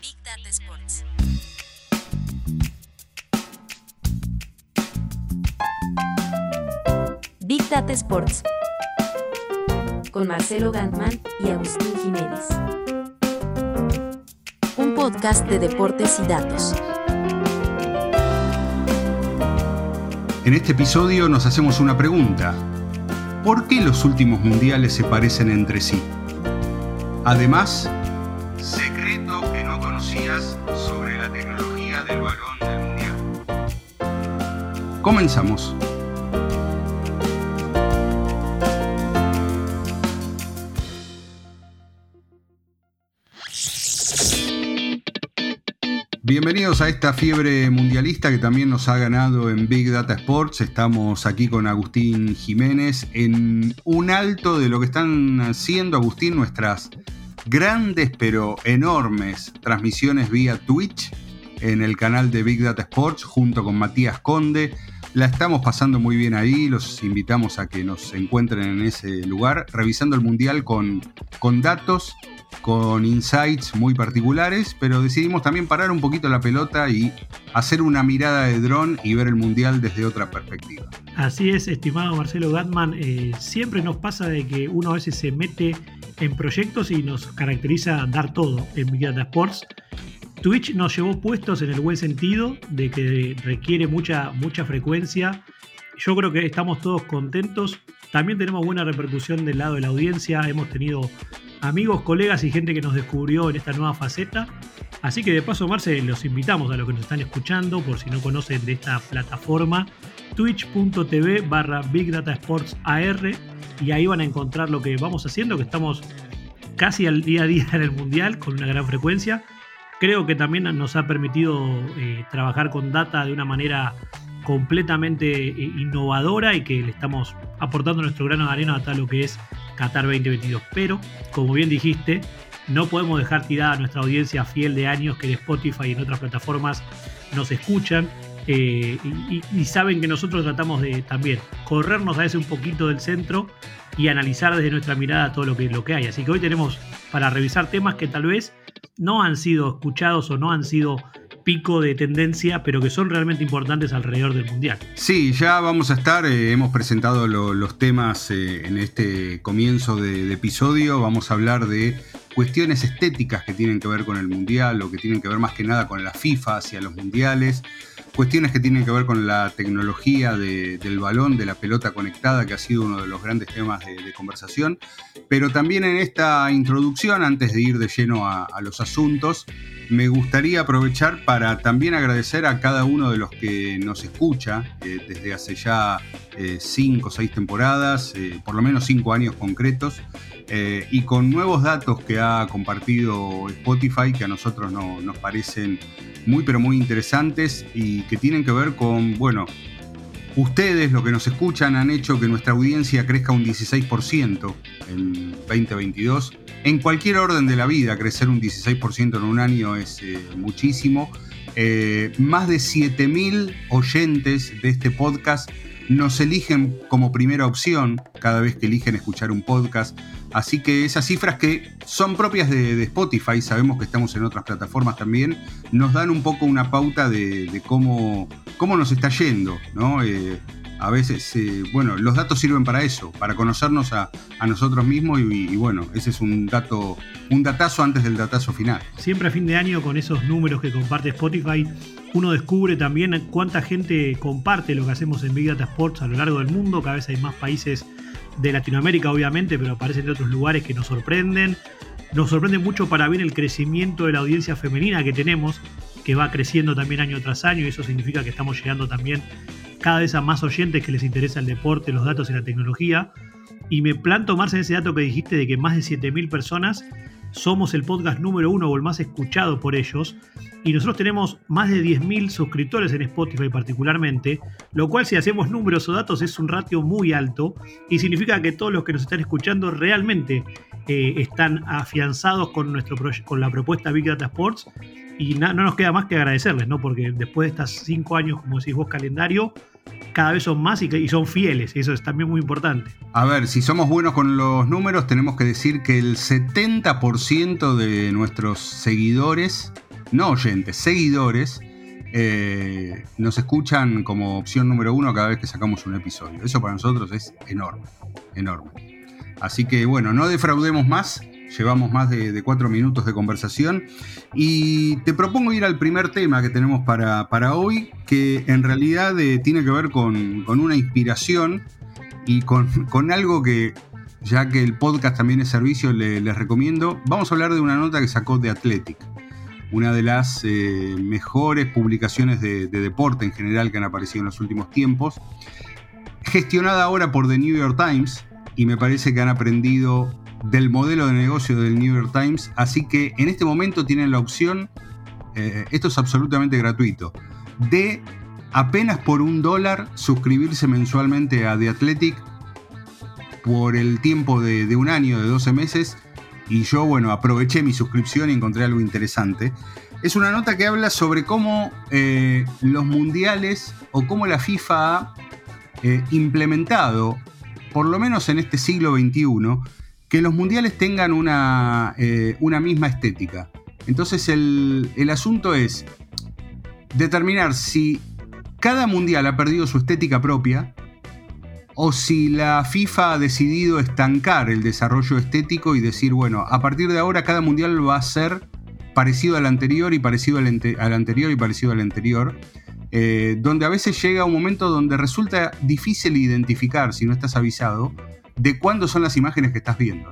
Big Data Sports. Big Data Sports. Con Marcelo Gantman y Agustín Jiménez. Un podcast de deportes y datos. En este episodio nos hacemos una pregunta. ¿Por qué los últimos mundiales se parecen entre sí? Además, secreto que no conocías sobre la tecnología del balón del mundial. Comenzamos. Bienvenidos a esta fiebre mundialista que también nos ha ganado en Big Data Sports. Estamos aquí con Agustín Jiménez en un alto de lo que están haciendo, Agustín, nuestras grandes pero enormes transmisiones vía Twitch en el canal de Big Data Sports junto con Matías Conde. La estamos pasando muy bien ahí, los invitamos a que nos encuentren en ese lugar, revisando el mundial con, con datos con insights muy particulares, pero decidimos también parar un poquito la pelota y hacer una mirada de dron y ver el mundial desde otra perspectiva. Así es, estimado Marcelo Gatman, eh, siempre nos pasa de que uno a veces se mete en proyectos y nos caracteriza dar todo en Big Data Sports. Twitch nos llevó puestos en el buen sentido de que requiere mucha, mucha frecuencia. Yo creo que estamos todos contentos. También tenemos buena repercusión del lado de la audiencia. Hemos tenido amigos, colegas y gente que nos descubrió en esta nueva faceta. Así que de paso, Marce, los invitamos a los que nos están escuchando, por si no conocen de esta plataforma, twitch.tv barra Big Data Sports AR, y ahí van a encontrar lo que vamos haciendo, que estamos casi al día a día en el Mundial con una gran frecuencia. Creo que también nos ha permitido eh, trabajar con data de una manera completamente eh, innovadora y que le estamos aportando nuestro grano de arena a tal lo que es Qatar 2022. Pero, como bien dijiste, no podemos dejar tirada a nuestra audiencia fiel de años que en Spotify y en otras plataformas nos escuchan eh, y, saben que nosotros tratamos de también corrernos a veces un poquito del centro y analizar desde nuestra mirada todo lo que, lo que hay. Así que hoy tenemos para revisar temas que tal vez no han sido escuchados o no han sido pico de tendencia, pero que son realmente importantes alrededor del Mundial. Sí, ya vamos a estar, eh, hemos presentado los temas eh, en este comienzo de, de, episodio, vamos a hablar de cuestiones estéticas que tienen que ver con el Mundial o que tienen que ver más que nada con la FIFA hacia los Mundiales cuestiones que tienen que ver con la tecnología del balón, de la pelota conectada, que ha sido uno de los grandes temas de, conversación. Pero también en esta introducción, antes de ir de lleno a, los asuntos, me gustaría aprovechar para también agradecer a cada uno de los que nos escucha eh, desde hace ya eh, cinco o seis temporadas, eh, por lo menos cinco años concretos. y con nuevos datos que ha compartido Spotify que a nosotros no, nos parecen muy pero muy interesantes y que tienen que ver con, bueno, ustedes, los que nos escuchan, han hecho que nuestra audiencia crezca un 16% en 2022. En cualquier orden de la vida, crecer un 16% en un año es eh, muchísimo. Eh, más de 7.000 oyentes de este podcast nos eligen como primera opción cada vez que eligen escuchar un podcast. Así que esas cifras que son propias de, Spotify, sabemos que estamos en otras plataformas también, nos dan un poco una pauta de, cómo, cómo nos está yendo, ¿no? Eh, a veces, eh, bueno, los datos sirven para eso, para conocernos a, nosotros mismos y, bueno, ese es un dato, un datazo antes del datazo final. Siempre a fin de año con esos números que comparte Spotify, uno descubre también cuánta gente comparte lo que hacemos en Big Data Sports a lo largo del mundo, cada vez hay más países de Latinoamérica obviamente, pero aparecen de otros lugares que nos sorprenden. Nos sorprende mucho para bien el crecimiento de la audiencia femenina que tenemos, que va creciendo también año tras año y eso significa que estamos llegando también cada vez a más oyentes que les interesa el deporte, los datos y la tecnología. Y me planto más en ese dato que dijiste de que más de 7.000 personas somos el podcast número uno o el más escuchado por ellos. Y nosotros tenemos más de 10.000 suscriptores en Spotify particularmente, lo cual si hacemos números o datos es un ratio muy alto y significa que todos los que nos están escuchando realmente eh, están afianzados con, nuestro con la propuesta Big Data Sports y no nos queda más que agradecerles, ¿no? Porque después de estos cinco años, como decís vos, calendario, cada vez son más y, son fieles, y eso es también muy importante. A ver, si somos buenos con los números, tenemos que decir que el 70% de nuestros seguidores, no oyentes, seguidores, eh, nos escuchan como opción número uno cada vez que sacamos un episodio. Eso para nosotros es enorme, enorme. Así que bueno, no defraudemos más. Llevamos más de, cuatro minutos de conversación y te propongo ir al primer tema que tenemos para, para hoy, que en realidad eh, tiene que ver con, una inspiración y con, algo que, ya que el podcast también es servicio, les recomiendo. Vamos a hablar de una nota que sacó de Athletic una de las eh, mejores publicaciones de, deporte en general que han aparecido en los últimos tiempos, gestionada ahora por The New York Times, y me parece que han aprendido del modelo de negocio del New York Times, así que en este momento tienen la opción, eh, esto es absolutamente gratuito, de apenas por un dólar suscribirse mensualmente a The Athletic por el tiempo de, un año, de 12 meses, y yo, bueno, aproveché mi suscripción y encontré algo interesante. Es una nota que habla sobre cómo eh, los mundiales o cómo la FIFA ha eh, implementado, por lo menos en este siglo XXI, que los mundiales tengan una, eh, misma estética. Entonces el, el asunto es determinar si cada mundial ha perdido su estética propia o si la FIFA ha decidido estancar el desarrollo estético y decir, bueno, a partir de ahora cada mundial va a ser parecido al anterior y parecido al, anterior y parecido al anterior, eh, donde a veces llega un momento donde resulta difícil identificar, si no estás avisado, de cuándo son las imágenes que estás viendo.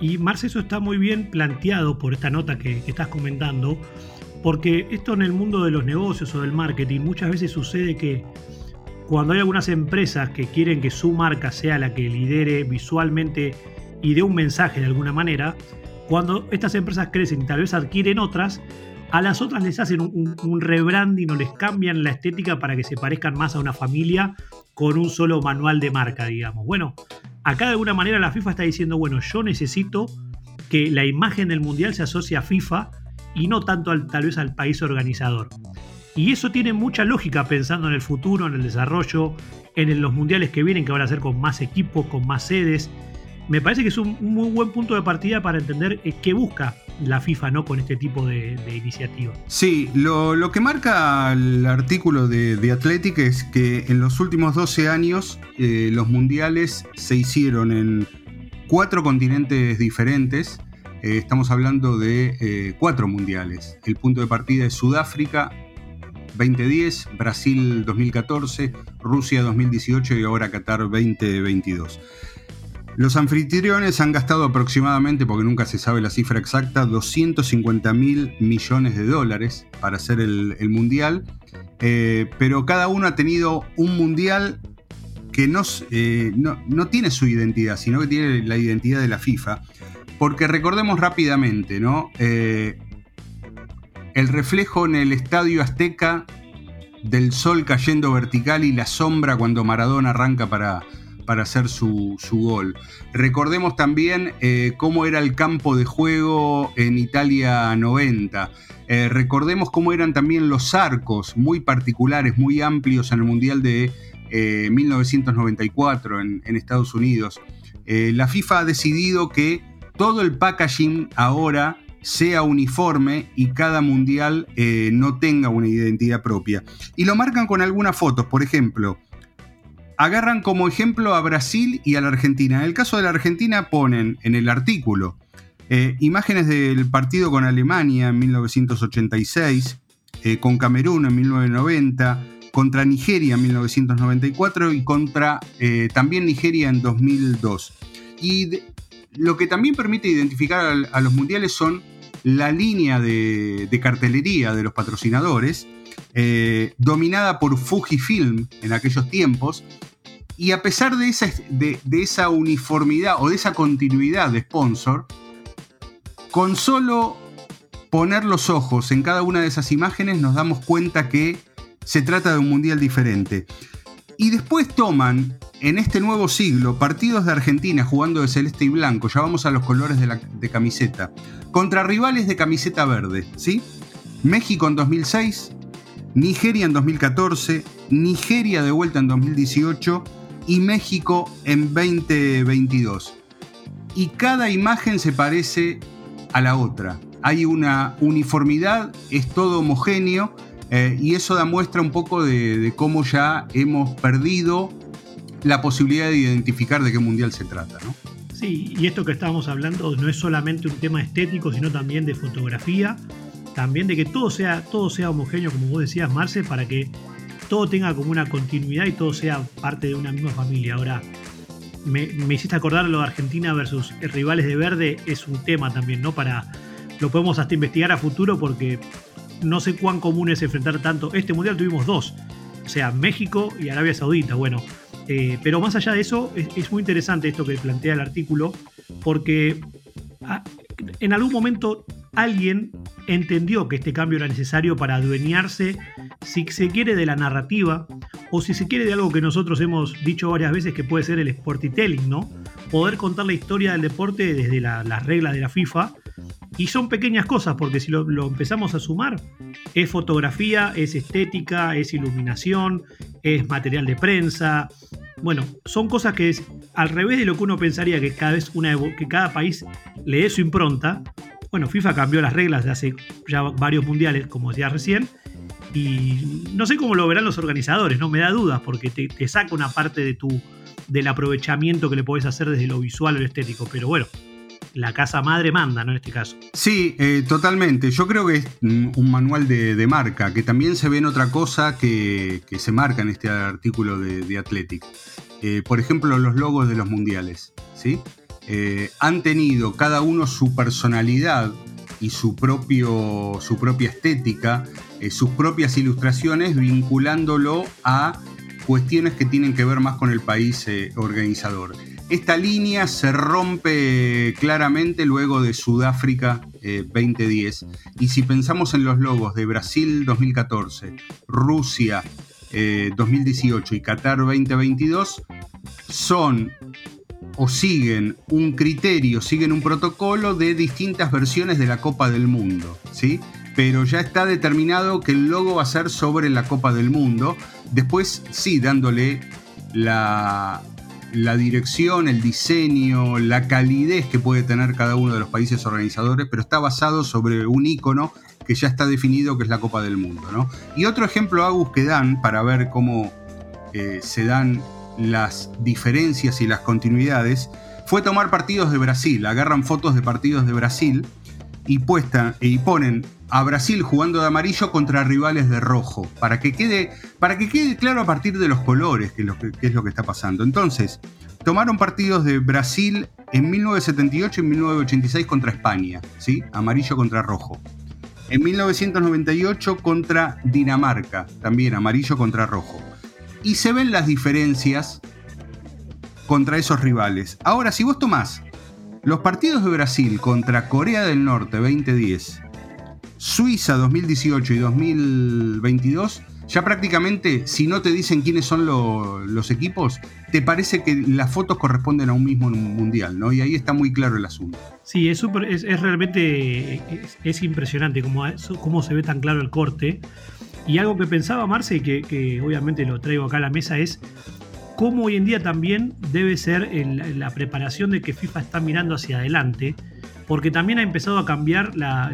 Y Marce, eso está muy bien planteado por esta nota que estás comentando, porque esto en el mundo de los negocios o del marketing muchas veces sucede que cuando hay algunas empresas que quieren que su marca sea la que lidere visualmente y dé un mensaje de alguna manera, cuando estas empresas crecen y tal vez adquieren otras, a las otras les hacen un, rebranding o les cambian la estética para que se parezcan más a una familia con un solo manual de marca, digamos. Bueno, acá de alguna manera la FIFA está diciendo, bueno, yo necesito que la imagen del mundial se asocie a FIFA y no tanto al, tal vez al país organizador. Y eso tiene mucha lógica pensando en el futuro, en el desarrollo, en los mundiales que vienen, que van a ser con más equipos, con más sedes. Me parece que es un muy buen punto de partida para entender eh, qué busca la FIFA ¿no? con este tipo de, iniciativa. Sí, lo, que marca el artículo de, de, Athletic es que en los últimos 12 años eh, los mundiales se hicieron en cuatro continentes diferentes. Eh, estamos hablando de cuatro mundiales. El punto de partida es Sudáfrica, 2010, Brasil 2014, Rusia 2018 y ahora Qatar 2022. Los anfitriones han gastado aproximadamente, porque nunca se sabe la cifra exacta, 250 mil millones de dólares para hacer el, mundial, eh, pero cada uno ha tenido un mundial que eh, no, no, tiene su identidad, sino que tiene la identidad de la FIFA. Porque recordemos rápidamente, ¿no? Eh, el reflejo en el estadio Azteca del sol cayendo vertical y la sombra cuando Maradona arranca para, para hacer su, gol. Recordemos también eh, cómo era el campo de juego en Italia 90. Eh, recordemos cómo eran también los arcos muy particulares, muy amplios en el Mundial de 1994 eh, en, en, Estados Unidos. la FIFA ha decidido que todo el packaging ahora sea uniforme y cada mundial no tenga una identidad propia. Y lo marcan con algunas fotos, por ejemplo, agarran como ejemplo a Brasil y a la Argentina. En el caso de la Argentina ponen en el artículo eh, imágenes del partido con Alemania en 1986, eh, con Camerún en 1990, contra Nigeria en 1994 y contra también Nigeria en 2002. Y lo que también permite identificar a, los mundiales son la línea de, cartelería de los patrocinadores, eh, dominada por Fujifilm en aquellos tiempos, y a pesar de esa, uniformidad o de esa continuidad de sponsor, con solo poner los ojos en cada una de esas imágenes nos damos cuenta que se trata de un mundial diferente. Y después toman en este nuevo siglo partidos de Argentina jugando de celeste y blanco, ya vamos a los colores de, la, camiseta, contra rivales de camiseta verde, ¿sí? México en 2006, Nigeria en 2014, Nigeria de vuelta en 2018 y México en 2022. Y cada imagen se parece a la otra. Hay una uniformidad, es todo homogéneo eh, y eso da muestra un poco de, cómo ya hemos perdido la posibilidad de identificar de qué mundial se trata. Sí, y esto que estábamos hablando no es solamente un tema estético, sino también de fotografía, también de que todo sea, todo sea homogéneo, como vos decías, Marce, para que todo tenga como una continuidad y todo sea parte de una misma familia. Ahora, me, hiciste acordar lo de Argentina versus rivales de verde, es un tema también, ¿no? Para, lo podemos hasta investigar a futuro porque no sé cuán común es enfrentar tanto. Este mundial tuvimos dos, o sea, México y Arabia Saudita, bueno. Eh, pero más allá de eso, es, muy interesante esto que plantea el artículo, porque ah, en algún momento alguien entendió que este cambio era necesario para adueñarse, si se quiere, de la narrativa, o si se quiere de algo que nosotros hemos dicho varias veces que puede ser el storytelling, ¿no? Poder contar la historia del deporte desde las reglas de la FIFA. Y son pequeñas cosas, porque si lo, empezamos a sumar, es fotografía, es estética, es iluminación, es material de prensa. Bueno, son cosas que es al revés de lo que uno pensaría que cada vez que cada país le dé su impronta, bueno, FIFA cambió las reglas de hace ya varios mundiales, como decía recién, y no sé cómo lo verán los organizadores, no me da dudas, porque te, saca una parte de tu, del aprovechamiento que le podés hacer desde lo visual o lo estético, pero bueno, la casa madre manda, ¿no? En este caso. Sí, eh, totalmente. Yo creo que es un manual de, marca, que también se ve en otra cosa que, se marca en este artículo de, Athletic. Eh, por ejemplo, los logos de los mundiales, ¿sí? Eh, han tenido cada uno su personalidad y su, propio, su propia estética, eh, sus propias ilustraciones, vinculándolo a cuestiones que tienen que ver más con el país eh, organizador. Esta línea se rompe claramente luego de Sudáfrica 2010. Y si pensamos en los logos de Brasil 2014, Rusia 2018 y Qatar 2022, son o siguen un criterio, siguen un protocolo de distintas versiones de la Copa del Mundo, ¿sí? Pero ya está determinado que el logo va a ser sobre la Copa del Mundo. Después, sí, dándole la, dirección, el diseño, la calidez que puede tener cada uno de los países organizadores, pero está basado sobre un icono que ya está definido que es la Copa del Mundo. ¿no? Y otro ejemplo, Agus, que dan para ver cómo eh, se dan las diferencias y las continuidades fue tomar partidos de Brasil. Agarran fotos de partidos de Brasil y, puesta, y ponen a Brasil jugando de amarillo contra rivales de rojo, para que quede, para que quede claro a partir de los colores qué es lo que está pasando. Entonces, tomaron partidos de Brasil en 1978 y 1986 contra España, ¿sí? amarillo contra rojo. En 1998 contra Dinamarca, también amarillo contra rojo y se ven las diferencias contra esos rivales. Ahora, si vos tomás los partidos de Brasil contra Corea del Norte 2010, Suiza 2018 y 2022, ya prácticamente, si no te dicen quiénes son los equipos, te parece que las fotos corresponden a un mismo mundial, ¿no? Y ahí está muy claro el asunto. Sí, es, es, realmente es, impresionante cómo, cómo se ve tan claro el corte. Y algo que pensaba Marce, y que, obviamente lo traigo acá a la mesa, es cómo hoy en día también debe ser la preparación de que FIFA está mirando hacia adelante, porque también ha empezado a cambiar, la,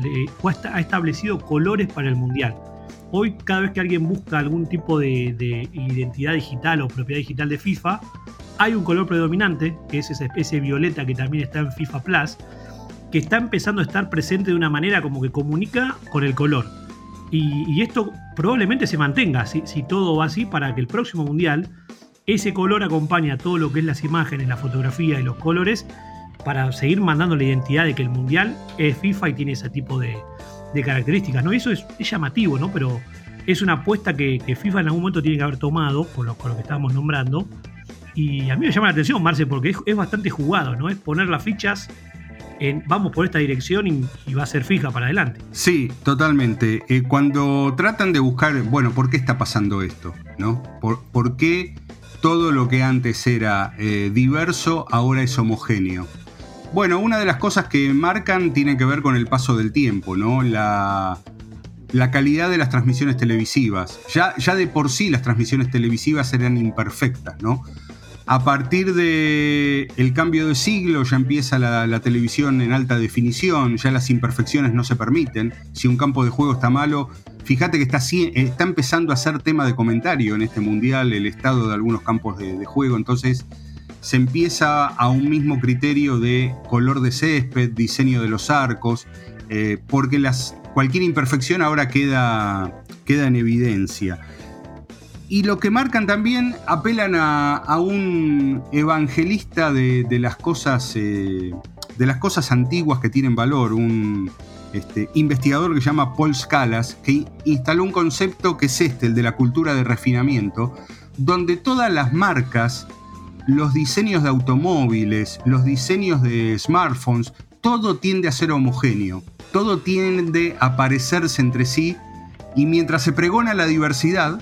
ha establecido colores para el Mundial. Hoy cada vez que alguien busca algún tipo de, de, identidad digital o propiedad digital de FIFA, hay un color predominante, que es esa especie violeta que también está en FIFA Plus, que está empezando a estar presente de una manera como que comunica con el color. Y, esto probablemente se mantenga, si, todo va así, para que el próximo mundial ese color acompañe a todo lo que es las imágenes, la fotografía y los colores, para seguir mandando la identidad de que el mundial es FIFA y tiene ese tipo de, características. ¿no? Eso es, llamativo, ¿no? pero es una apuesta que, FIFA en algún momento tiene que haber tomado, con lo, que estábamos nombrando. Y a mí me llama la atención, Marce, porque es, bastante jugado, ¿no? Es poner las fichas vamos por esta dirección y, va a ser fija para adelante. Sí, totalmente. Eh, cuando tratan de buscar, bueno, ¿por qué está pasando esto? ¿No? ¿Por, qué todo lo que antes era eh, diverso ahora es homogéneo? Bueno, una de las cosas que marcan tiene que ver con el paso del tiempo, ¿no? La, calidad de las transmisiones televisivas. Ya, ya de por sí las transmisiones televisivas eran imperfectas, ¿no? A partir del el cambio de siglo ya empieza la, televisión en alta definición, ya las imperfecciones no se permiten. Si un campo de juego está malo, fíjate que está, está empezando a ser tema de comentario en este mundial el estado de algunos campos de, juego, entonces se empieza a un mismo criterio de color de césped, diseño de los arcos, eh, porque las, cualquier imperfección ahora queda, queda en evidencia. Y lo que marcan también apelan a, un evangelista de, las cosas, eh, de las cosas antiguas que tienen valor, un este, investigador que se llama Paul Scalas, que instaló un concepto que es este, el de la cultura de refinamiento, donde todas las marcas, los diseños de automóviles, los diseños de smartphones, todo tiende a ser homogéneo, todo tiende a parecerse entre sí, y mientras se pregona la diversidad,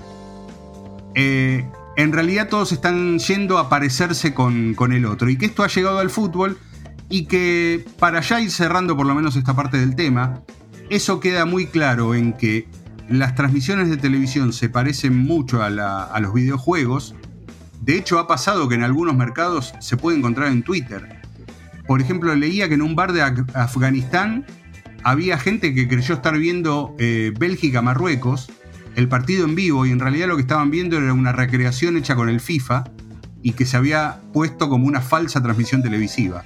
eh, en realidad todos están yendo a parecerse con, el otro. Y que esto ha llegado al fútbol y que para ya ir cerrando por lo menos esta parte del tema, eso queda muy claro en que las transmisiones de televisión se parecen mucho a, los videojuegos. De hecho, ha pasado que en algunos mercados se puede encontrar en Twitter. Por ejemplo, leía que en un bar de Afganistán había gente que creyó estar viendo eh, Bélgica-Marruecos el partido en vivo y en realidad lo que estaban viendo era una recreación hecha con el FIFA y que se había puesto como una falsa transmisión televisiva.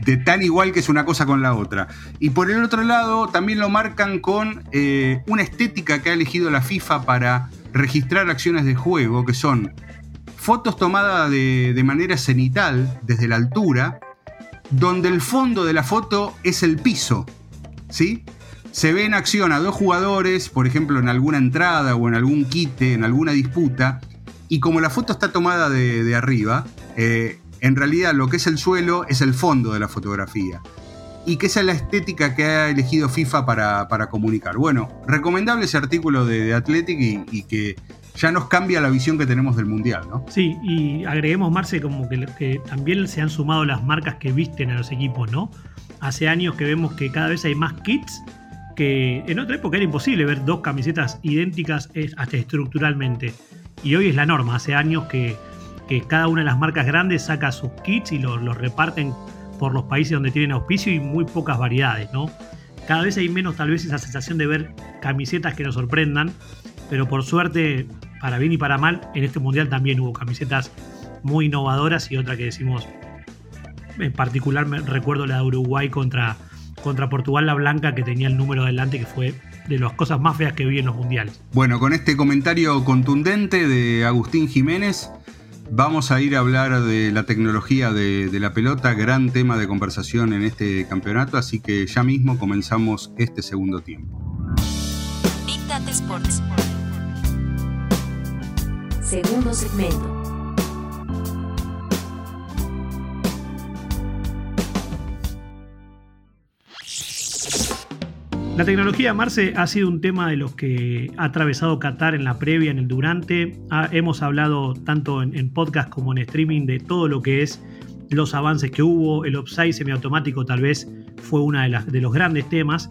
De tan igual que es una cosa con la otra. Y por el otro lado, también lo marcan con eh, una estética que ha elegido la FIFA para registrar acciones de juego, que son fotos tomadas de, de manera cenital, desde la altura, donde el fondo de la foto es el piso. ¿Sí? Se ve en acción a dos jugadores, por ejemplo, en alguna entrada o en algún quite, en alguna disputa, y como la foto está tomada de, arriba, eh, en realidad lo que es el suelo es el fondo de la fotografía. Y que esa es la estética que ha elegido FIFA para, comunicar. Bueno, recomendable ese artículo de, Athletic y, que ya nos cambia la visión que tenemos del Mundial, ¿no? Sí, y agreguemos, Marce, como que también se han sumado las marcas que visten a los equipos, ¿no? Hace años que vemos que cada vez hay más kits que en otra época era imposible ver dos camisetas idénticas hasta estructuralmente. Y hoy es la norma, hace años que, cada una de las marcas grandes saca sus kits y los, reparten por los países donde tienen auspicio y muy pocas variedades, ¿no? Cada vez hay menos tal vez esa sensación de ver camisetas que nos sorprendan, pero por suerte, para bien y para mal, en este mundial también hubo camisetas muy innovadoras y otra que decimos, en particular me recuerdo la de Uruguay contra, contra Portugal la Blanca que tenía el número adelante que fue de las cosas más feas que vi en los mundiales. Bueno, con este comentario contundente de Agustín Jiménez, vamos a ir a hablar de la tecnología de, la pelota, gran tema de conversación en este campeonato, así que ya mismo comenzamos este segundo tiempo. Big Sports. Segundo segmento. La tecnología, Marce, ha sido un tema de los que ha atravesado Qatar en la previa, en el durante. hemos hablado tanto en, podcast como en streaming de todo lo que es los avances que hubo. El offside semiautomático tal vez fue uno de, de los grandes temas.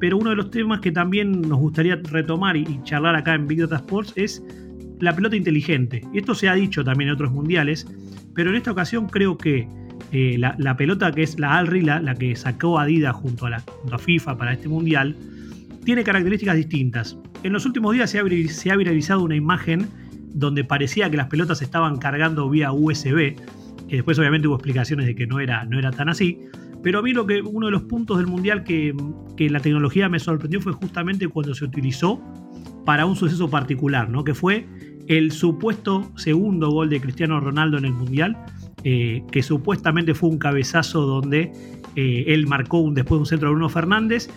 Pero uno de los temas que también nos gustaría retomar y, charlar acá en Big Data Sports es la pelota inteligente. Y esto se ha dicho también en otros mundiales, pero en esta ocasión creo que eh, la, pelota que es la Alri, la, que sacó Adidas junto a, la, FIFA para este mundial, tiene características distintas. En los últimos días se ha, viralizado una imagen donde parecía que las pelotas estaban cargando vía USB, que después obviamente hubo explicaciones de que no era, no era tan así. Pero a mí que uno de los puntos del mundial que, que la tecnología me sorprendió fue justamente cuando se utilizó para un suceso particular, ¿no? que fue el supuesto segundo gol de Cristiano Ronaldo en el mundial, eh, que supuestamente fue un cabezazo donde eh, él marcó un, después de un centro de Bruno Fernández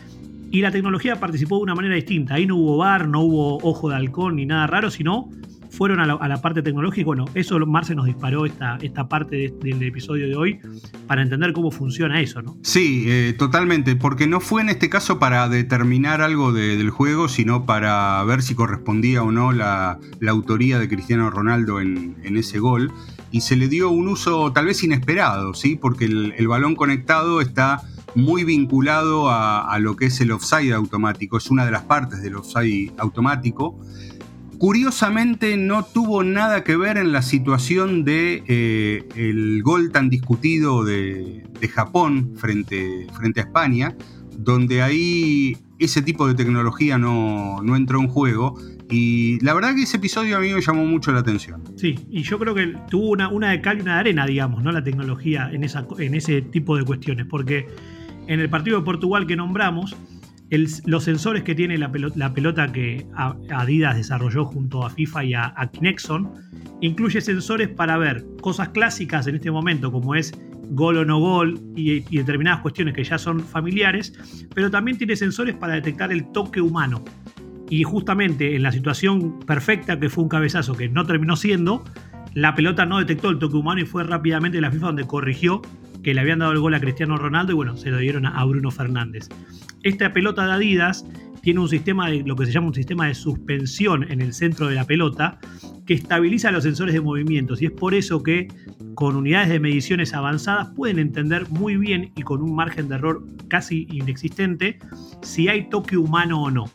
y la tecnología participó de una manera distinta. Ahí no hubo bar, no hubo ojo de halcón ni nada raro, sino fueron a la, parte tecnológica. Bueno, eso Marce nos disparó esta, esta parte del episodio de hoy para entender cómo funciona eso, ¿no? Sí, eh, totalmente, porque no fue en este caso para determinar algo del juego, sino para ver si correspondía o no la, autoría de Cristiano Ronaldo en ese gol y se le dio un uso tal vez inesperado, ¿sí? porque el, balón conectado está muy vinculado a, lo que es el offside automático, es una de las partes del offside automático. Curiosamente no tuvo nada que ver en la situación de eh, el gol tan discutido de, Japón frente, frente a España, donde ahí ese tipo de tecnología no, no entró en juego y la verdad que ese episodio a mí me llamó mucho la atención. Sí, y yo creo que tuvo una, una de cal y una de arena, digamos, ¿no? La tecnología en, esa, en ese tipo de cuestiones. Porque en el partido de Portugal que nombramos, los sensores que tiene la pelota, que Adidas desarrolló junto a FIFA y a, a Kinexon, incluye sensores para ver cosas clásicas en este momento, como es gol o no gol y, determinadas cuestiones que ya son familiares, pero también tiene sensores para detectar el toque humano y justamente en la situación perfecta que fue un cabezazo que no terminó siendo, la pelota no detectó el toque humano y fue rápidamente la FIFA donde corrigió que le habían dado el gol a Cristiano Ronaldo y bueno, se lo dieron a Bruno Fernández. Esta pelota de Adidas tiene un sistema de lo que se llama un sistema de suspensión en el centro de la pelota que estabiliza los sensores de movimientos y es por eso que con unidades de mediciones avanzadas pueden entender muy bien y con un margen de error casi inexistente si hay toque humano o no.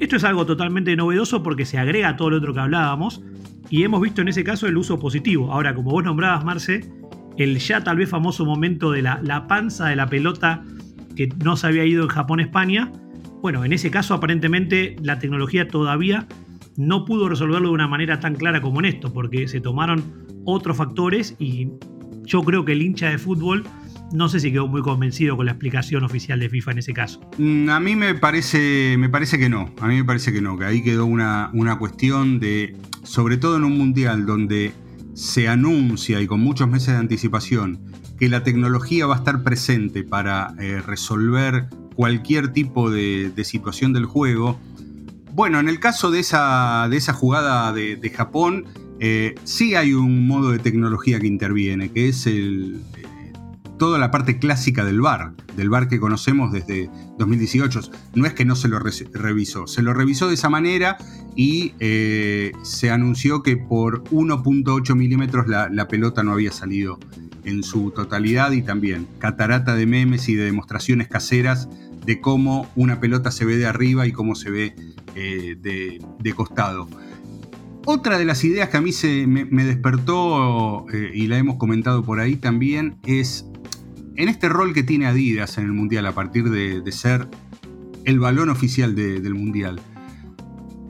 Esto es algo totalmente novedoso porque se agrega a todo lo otro que hablábamos y hemos visto en ese caso el uso positivo. Ahora, como vos nombrabas, Marce, el ya tal vez famoso momento de la, la panza de la pelota que no se había ido en Japón-España, bueno, en ese caso aparentemente la tecnología todavía no pudo resolverlo de una manera tan clara como en esto, porque se tomaron otros factores y yo creo que el hincha de fútbol no sé si quedó muy convencido con la explicación oficial de FIFA en ese caso. Mm, a mí me parece, me parece que no. A mí me parece que no, que ahí quedó una, una cuestión de, sobre todo en un mundial donde se anuncia y con muchos meses de anticipación que la tecnología va a estar presente para eh, resolver cualquier tipo de, situación del juego. Bueno, en el caso de esa, de esa jugada de, Japón, eh, sí hay un modo de tecnología que interviene, que es el, toda la parte clásica del bar, del bar que conocemos desde 2018. No es que no se lo revisó, se lo revisó de esa manera y eh, se anunció que por 1.8 milímetros la, pelota no había salido en su totalidad y también catarata de memes y de demostraciones caseras de cómo una pelota se ve de arriba y cómo se ve eh, de, costado. Otra de las ideas que a mí se me, despertó, eh, y la hemos comentado por ahí también, es en este rol que tiene Adidas en el Mundial a partir de, ser el balón oficial del Mundial,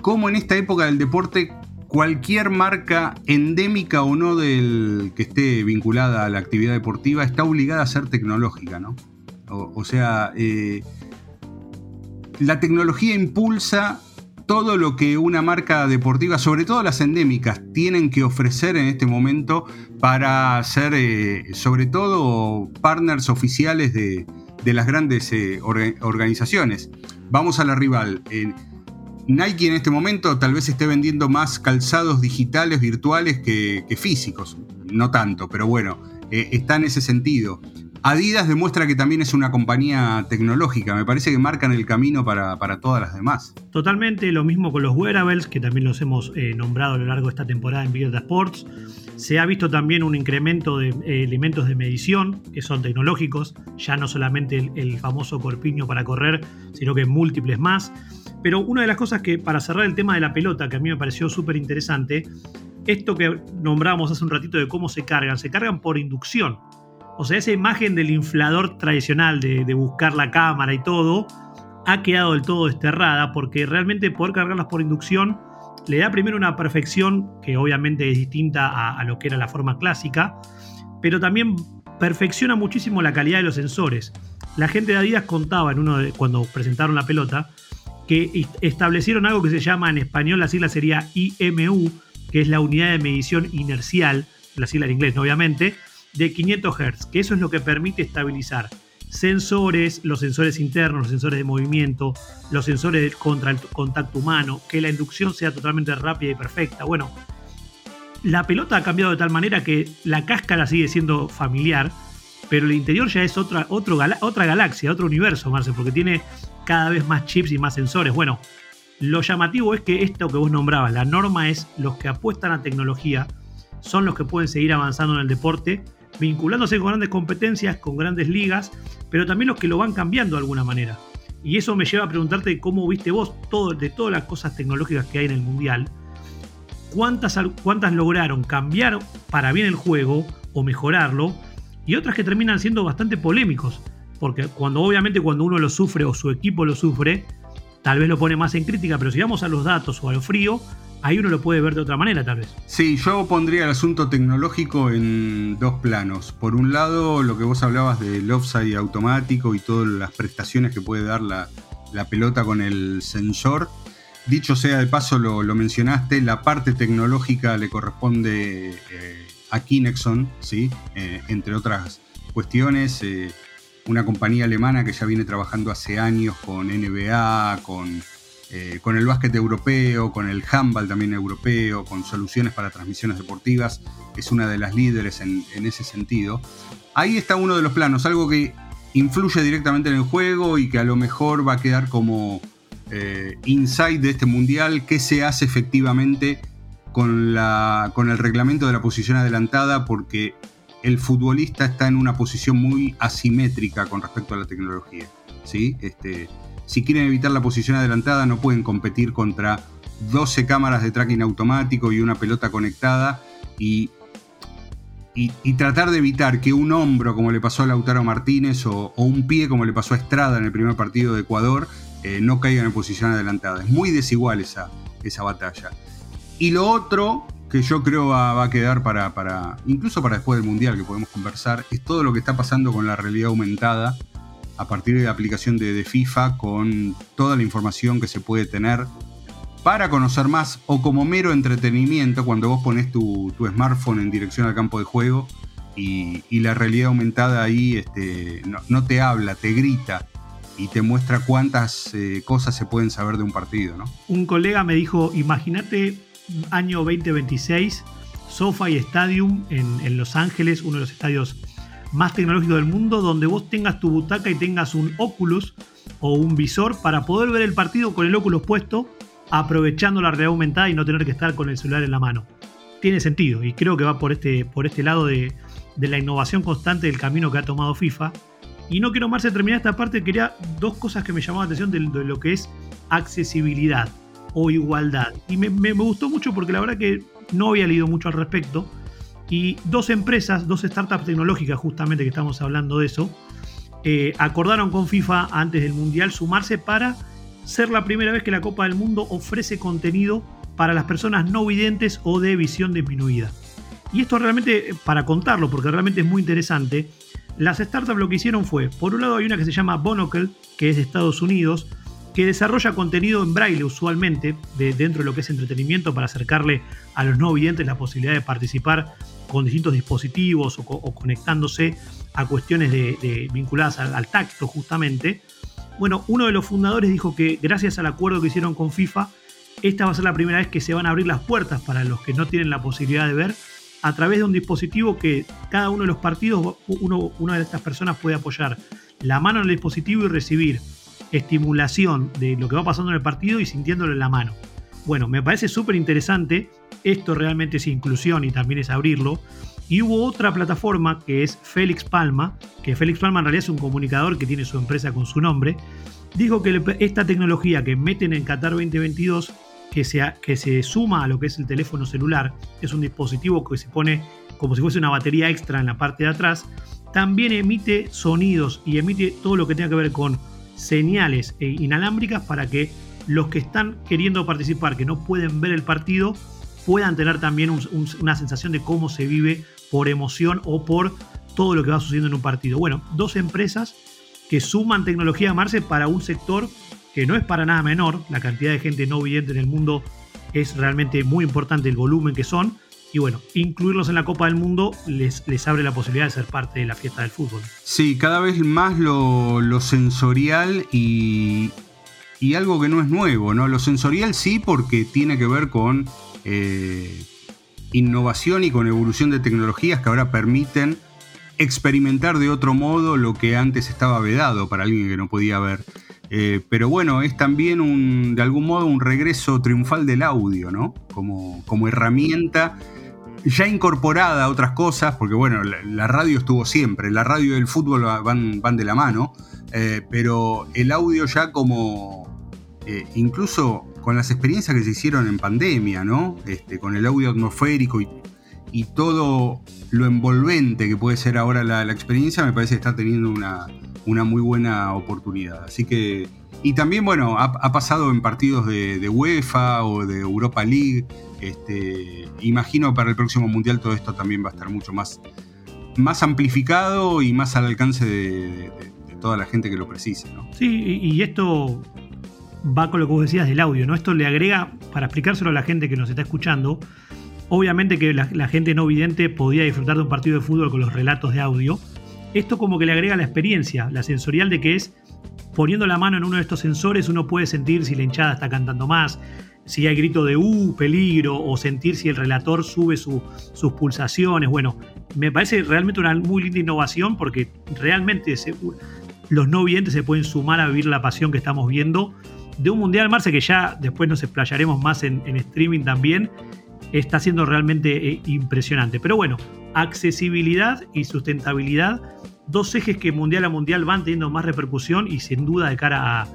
cómo en esta época del deporte cualquier marca endémica o no del que esté vinculada a la actividad deportiva está obligada a ser tecnológica, ¿no? O, sea, eh, la tecnología impulsa todo lo que una marca deportiva, sobre todo las endémicas, tienen que ofrecer en este momento para ser, eh, sobre todo, partners oficiales de, las grandes eh, organizaciones. Vamos a la rival. Nike en este momento tal vez esté vendiendo más calzados digitales, virtuales que, físicos. No tanto, pero bueno, eh, está en ese sentido. Adidas demuestra que también es una compañía tecnológica, me parece que marcan el camino para, todas las demás. Totalmente, lo mismo con los wearables, que también los hemos eh, nombrado a lo largo de esta temporada en Video Sports. Se ha visto también un incremento de eh, elementos de medición que son tecnológicos, ya no solamente el, famoso corpiño para correr, sino que múltiples más. Pero una de las cosas que, para cerrar el tema de la pelota, que a mí me pareció súper interesante, esto que nombramos hace un ratito de cómo se cargan, se cargan por inducción. O sea, esa imagen del inflador tradicional de, buscar la cámara y todo ha quedado del todo desterrada porque realmente poder cargarlas por inducción le da primero una perfección que obviamente es distinta a, lo que era la forma clásica, pero también perfecciona muchísimo la calidad de los sensores. La gente de Adidas contaba en uno de, cuando presentaron la pelota que establecieron algo que se llama en español, la sigla sería IMU, que es la unidad de medición inercial, la sigla en inglés obviamente, de 500 Hz, que eso es lo que permite estabilizar sensores, los sensores internos, los sensores de movimiento, los sensores contra el contacto humano, que la inducción sea totalmente rápida y perfecta. Bueno, la pelota ha cambiado de tal manera que la cáscara sigue siendo familiar, pero el interior ya es otra, otra galaxia, otro universo, Marce, porque tiene cada vez más chips y más sensores. Bueno, lo llamativo es que esto que vos nombrabas, la norma es los que apuestan a tecnología, son los que pueden seguir avanzando en el deporte vinculándose con grandes competencias, con grandes ligas, pero también los que lo van cambiando de alguna manera. Y eso me lleva a preguntarte cómo viste vos de todas las cosas tecnológicas que hay en el Mundial, cuántas, cuántas lograron cambiar para bien el juego o mejorarlo, y otras que terminan siendo bastante polémicos, porque cuando obviamente cuando uno lo sufre o su equipo lo sufre, tal vez lo pone más en crítica, pero si vamos a los datos o a lo frío, ahí uno lo puede ver de otra manera tal vez. Sí, yo pondría el asunto tecnológico en dos planos. Por un lado, lo que vos hablabas del offside automático y todas las prestaciones que puede dar la, pelota con el sensor. Dicho sea de paso, lo, mencionaste, la parte tecnológica le corresponde eh, a Kinexon, ¿sí? Eh, entre otras cuestiones. Eh, una compañía alemana que ya viene trabajando hace años con NBA, con eh, con el básquet europeo, con el handball también europeo, con soluciones para transmisiones deportivas, es una de las líderes en, ese sentido. Ahí está uno de los planos, algo que influye directamente en el juego y que a lo mejor va a quedar como eh, insight de este mundial, qué se hace efectivamente con, con el reglamento de la posición adelantada, porque el futbolista está en una posición muy asimétrica con respecto a la tecnología. ¿sí? Este, si quieren evitar la posición adelantada, no pueden competir contra 12 cámaras de tracking automático y una pelota conectada y, y, tratar de evitar que un hombro, como le pasó a Lautaro Martínez, o, un pie, como le pasó a Estrada en el primer partido de Ecuador, eh, no caigan en posición adelantada. Es muy desigual esa, esa batalla. Y lo otro que yo creo va, va a quedar para, para, incluso para después del Mundial que podemos conversar, es todo lo que está pasando con la realidad aumentada a partir de la aplicación de, FIFA con toda la información que se puede tener para conocer más o como mero entretenimiento cuando vos pones tu, smartphone en dirección al campo de juego y, la realidad aumentada ahí este, no, te habla, te grita y te muestra cuántas eh, cosas se pueden saber de un partido. ¿no? Un colega me dijo, imagínate año 2026, SoFi Stadium en, en Los Ángeles, uno de los estadios más tecnológico del mundo, donde vos tengas tu butaca y tengas un Oculus o un visor para poder ver el partido con el Oculus puesto, aprovechando la realidad aumentada y no tener que estar con el celular en la mano. Tiene sentido y creo que va por este, por este lado de, la innovación constante del camino que ha tomado FIFA. Y no quiero más terminar esta parte, quería dos cosas que me llamaban la atención de, lo que es accesibilidad o igualdad. Y me, me, gustó mucho porque la verdad que no había leído mucho al respecto. Y dos empresas, dos startups tecnológicas, justamente que estamos hablando de eso, eh, acordaron con FIFA antes del Mundial sumarse para ser la primera vez que la Copa del Mundo ofrece contenido para las personas no videntes o de visión disminuida. Y esto realmente, para contarlo, porque realmente es muy interesante, las startups lo que hicieron fue, por un lado hay una que se llama Bonocle, que es de Estados Unidos, que desarrolla contenido en braille usualmente, de, dentro de lo que es entretenimiento, para acercarle a los no videntes la posibilidad de participar con distintos dispositivos o, conectándose a cuestiones de, vinculadas al, tacto justamente. Bueno, uno de los fundadores dijo que gracias al acuerdo que hicieron con FIFA, esta va a ser la primera vez que se van a abrir las puertas para los que no tienen la posibilidad de ver a través de un dispositivo que cada uno de los partidos, uno, una de estas personas puede apoyar la mano en el dispositivo y recibir estimulación de lo que va pasando en el partido y sintiéndolo en la mano. Bueno, me parece súper interesante esto realmente es inclusión y también es abrirlo. Y hubo otra plataforma que es Félix Palma, que Félix Palma en realidad es un comunicador que tiene su empresa con su nombre, dijo que esta tecnología que meten en Qatar 2022, que se, que se suma a lo que es el teléfono celular, es un dispositivo que se pone como si fuese una batería extra en la parte de atrás, también emite sonidos y emite todo lo que tenga que ver con señales e inalámbricas para que los que están queriendo participar, que no pueden ver el partido, puedan tener también una sensación de cómo se vive por emoción o por todo lo que va sucediendo en un partido. Bueno, dos empresas que suman tecnología a Marce para un sector que no es para nada menor, la cantidad de gente no vidente en el mundo es realmente muy importante el volumen que son, y bueno, incluirlos en la Copa del Mundo les, les abre la posibilidad de ser parte de la fiesta del fútbol. Sí, cada vez más lo, sensorial y, y, algo que no es nuevo, ¿no? Lo sensorial sí porque tiene que ver con eh, innovación y con evolución de tecnologías que ahora permiten experimentar de otro modo lo que antes estaba vedado para alguien que no podía ver. Eh, pero bueno, es también un, de algún modo un regreso triunfal del audio, ¿no? Como, como herramienta ya incorporada a otras cosas, porque bueno, la, radio estuvo siempre, la radio y el fútbol van, van de la mano, eh, pero el audio ya como, eh, incluso con las experiencias que se hicieron en pandemia, ¿no? Este, con el audio atmosférico y, todo lo envolvente que puede ser ahora la, experiencia, me parece que está teniendo una, una muy buena oportunidad. Así que y también, bueno, ha, pasado en partidos de, UEFA o de Europa League. Este, imagino para el próximo Mundial todo esto también va a estar mucho más, más amplificado y más al alcance de, toda la gente que lo precise. Sí, y esto va con lo que vos decías del audio, ¿no? Esto le agrega, para explicárselo a la gente que nos está escuchando, obviamente que la, la gente no vidente podía disfrutar de un partido de fútbol con los relatos de audio. Esto como que le agrega la experiencia, la sensorial de que es poniendo la mano en uno de estos sensores uno puede sentir si la hinchada está cantando más, si hay grito de ¡uh! peligro, o sentir si el relator sube sus pulsaciones. Bueno, me parece realmente una muy linda innovación porque realmente los no videntes se pueden sumar a vivir la pasión que estamos viendo de un Mundial Marce que ya después nos explayaremos más en, streaming también. Está siendo realmente eh, impresionante. Pero bueno, accesibilidad y sustentabilidad dos ejes que mundial a mundial van teniendo más repercusión y sin duda de cara a,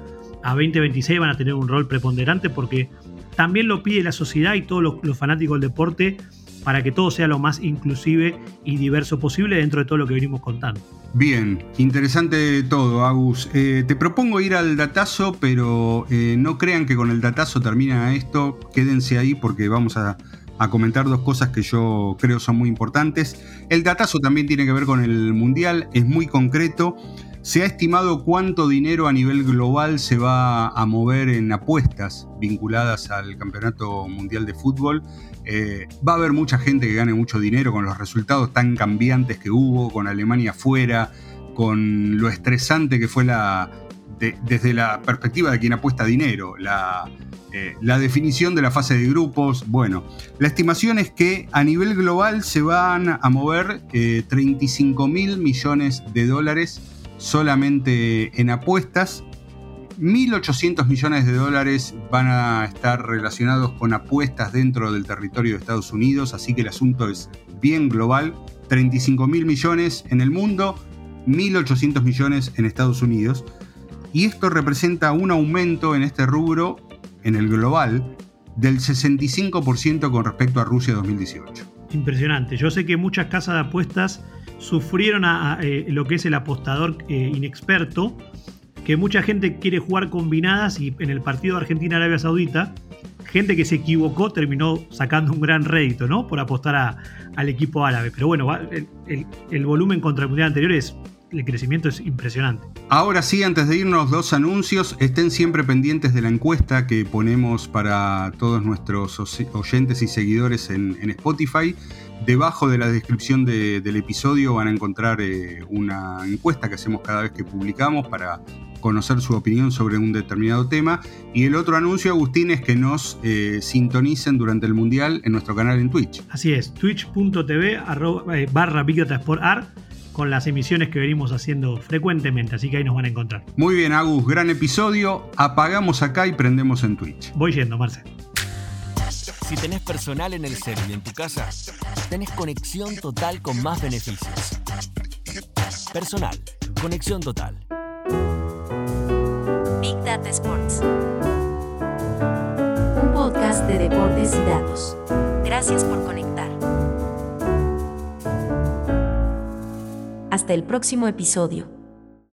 2026 van a tener un rol preponderante porque también lo pide la sociedad y todos los, fanáticos del deporte para que todo sea lo más inclusive y diverso posible dentro de todo lo que venimos contando. Bien, interesante todo, Agus. Eh, te propongo ir al datazo, pero eh, no crean que con el datazo termina esto. Quédense ahí porque vamos a a comentar dos cosas que yo creo son muy importantes. El datazo también tiene que ver con el Mundial, es muy concreto. Se ha estimado cuánto dinero a nivel global se va a mover en apuestas vinculadas al Campeonato Mundial de Fútbol. Eh, va a haber mucha gente que gane mucho dinero con los resultados tan cambiantes que hubo, con Alemania fuera, con lo estresante que fue la, desde la perspectiva de quien apuesta dinero, la, eh, la definición de la fase de grupos. Bueno, la estimación es que a nivel global se van a mover 35 eh, mil millones de dólares solamente en apuestas. 1.800 millones de dólares van a estar relacionados con apuestas dentro del territorio de Estados Unidos, así que el asunto es bien global. 35 mil millones en el mundo, 1.800 millones en Estados Unidos. Y esto representa un aumento en este rubro en el global del 65% con respecto a Rusia 2018. Impresionante. Yo sé que muchas casas de apuestas sufrieron a, eh, lo que es el apostador eh, inexperto, que mucha gente quiere jugar combinadas y en el partido Argentina-Arabia Saudita, gente que se equivocó terminó sacando un gran rédito, ¿no? Por apostar al equipo árabe. Pero bueno, el, el volumen contra el mundial anterior es el crecimiento es impresionante. Ahora sí, antes de irnos, dos anuncios. Estén siempre pendientes de la encuesta que ponemos para todos nuestros oyentes y seguidores en, Spotify. Debajo de la descripción del episodio van a encontrar eh, una encuesta que hacemos cada vez que publicamos para conocer su opinión sobre un determinado tema. Y el otro anuncio, Agustín, es que nos eh, sintonicen durante el Mundial en nuestro canal en Twitch. Así es, twitch.tv eh, barra con las emisiones que venimos haciendo frecuentemente, así que ahí nos van a encontrar. Muy bien, Agus, gran episodio. Apagamos acá y prendemos en Twitch. Voy yendo, Marce. Si tenés personal en el set y en tu casa, tenés conexión total con más beneficios. Personal, conexión total. Big Data Sports. Un podcast de deportes y datos. Gracias por conectar. Hasta el próximo episodio.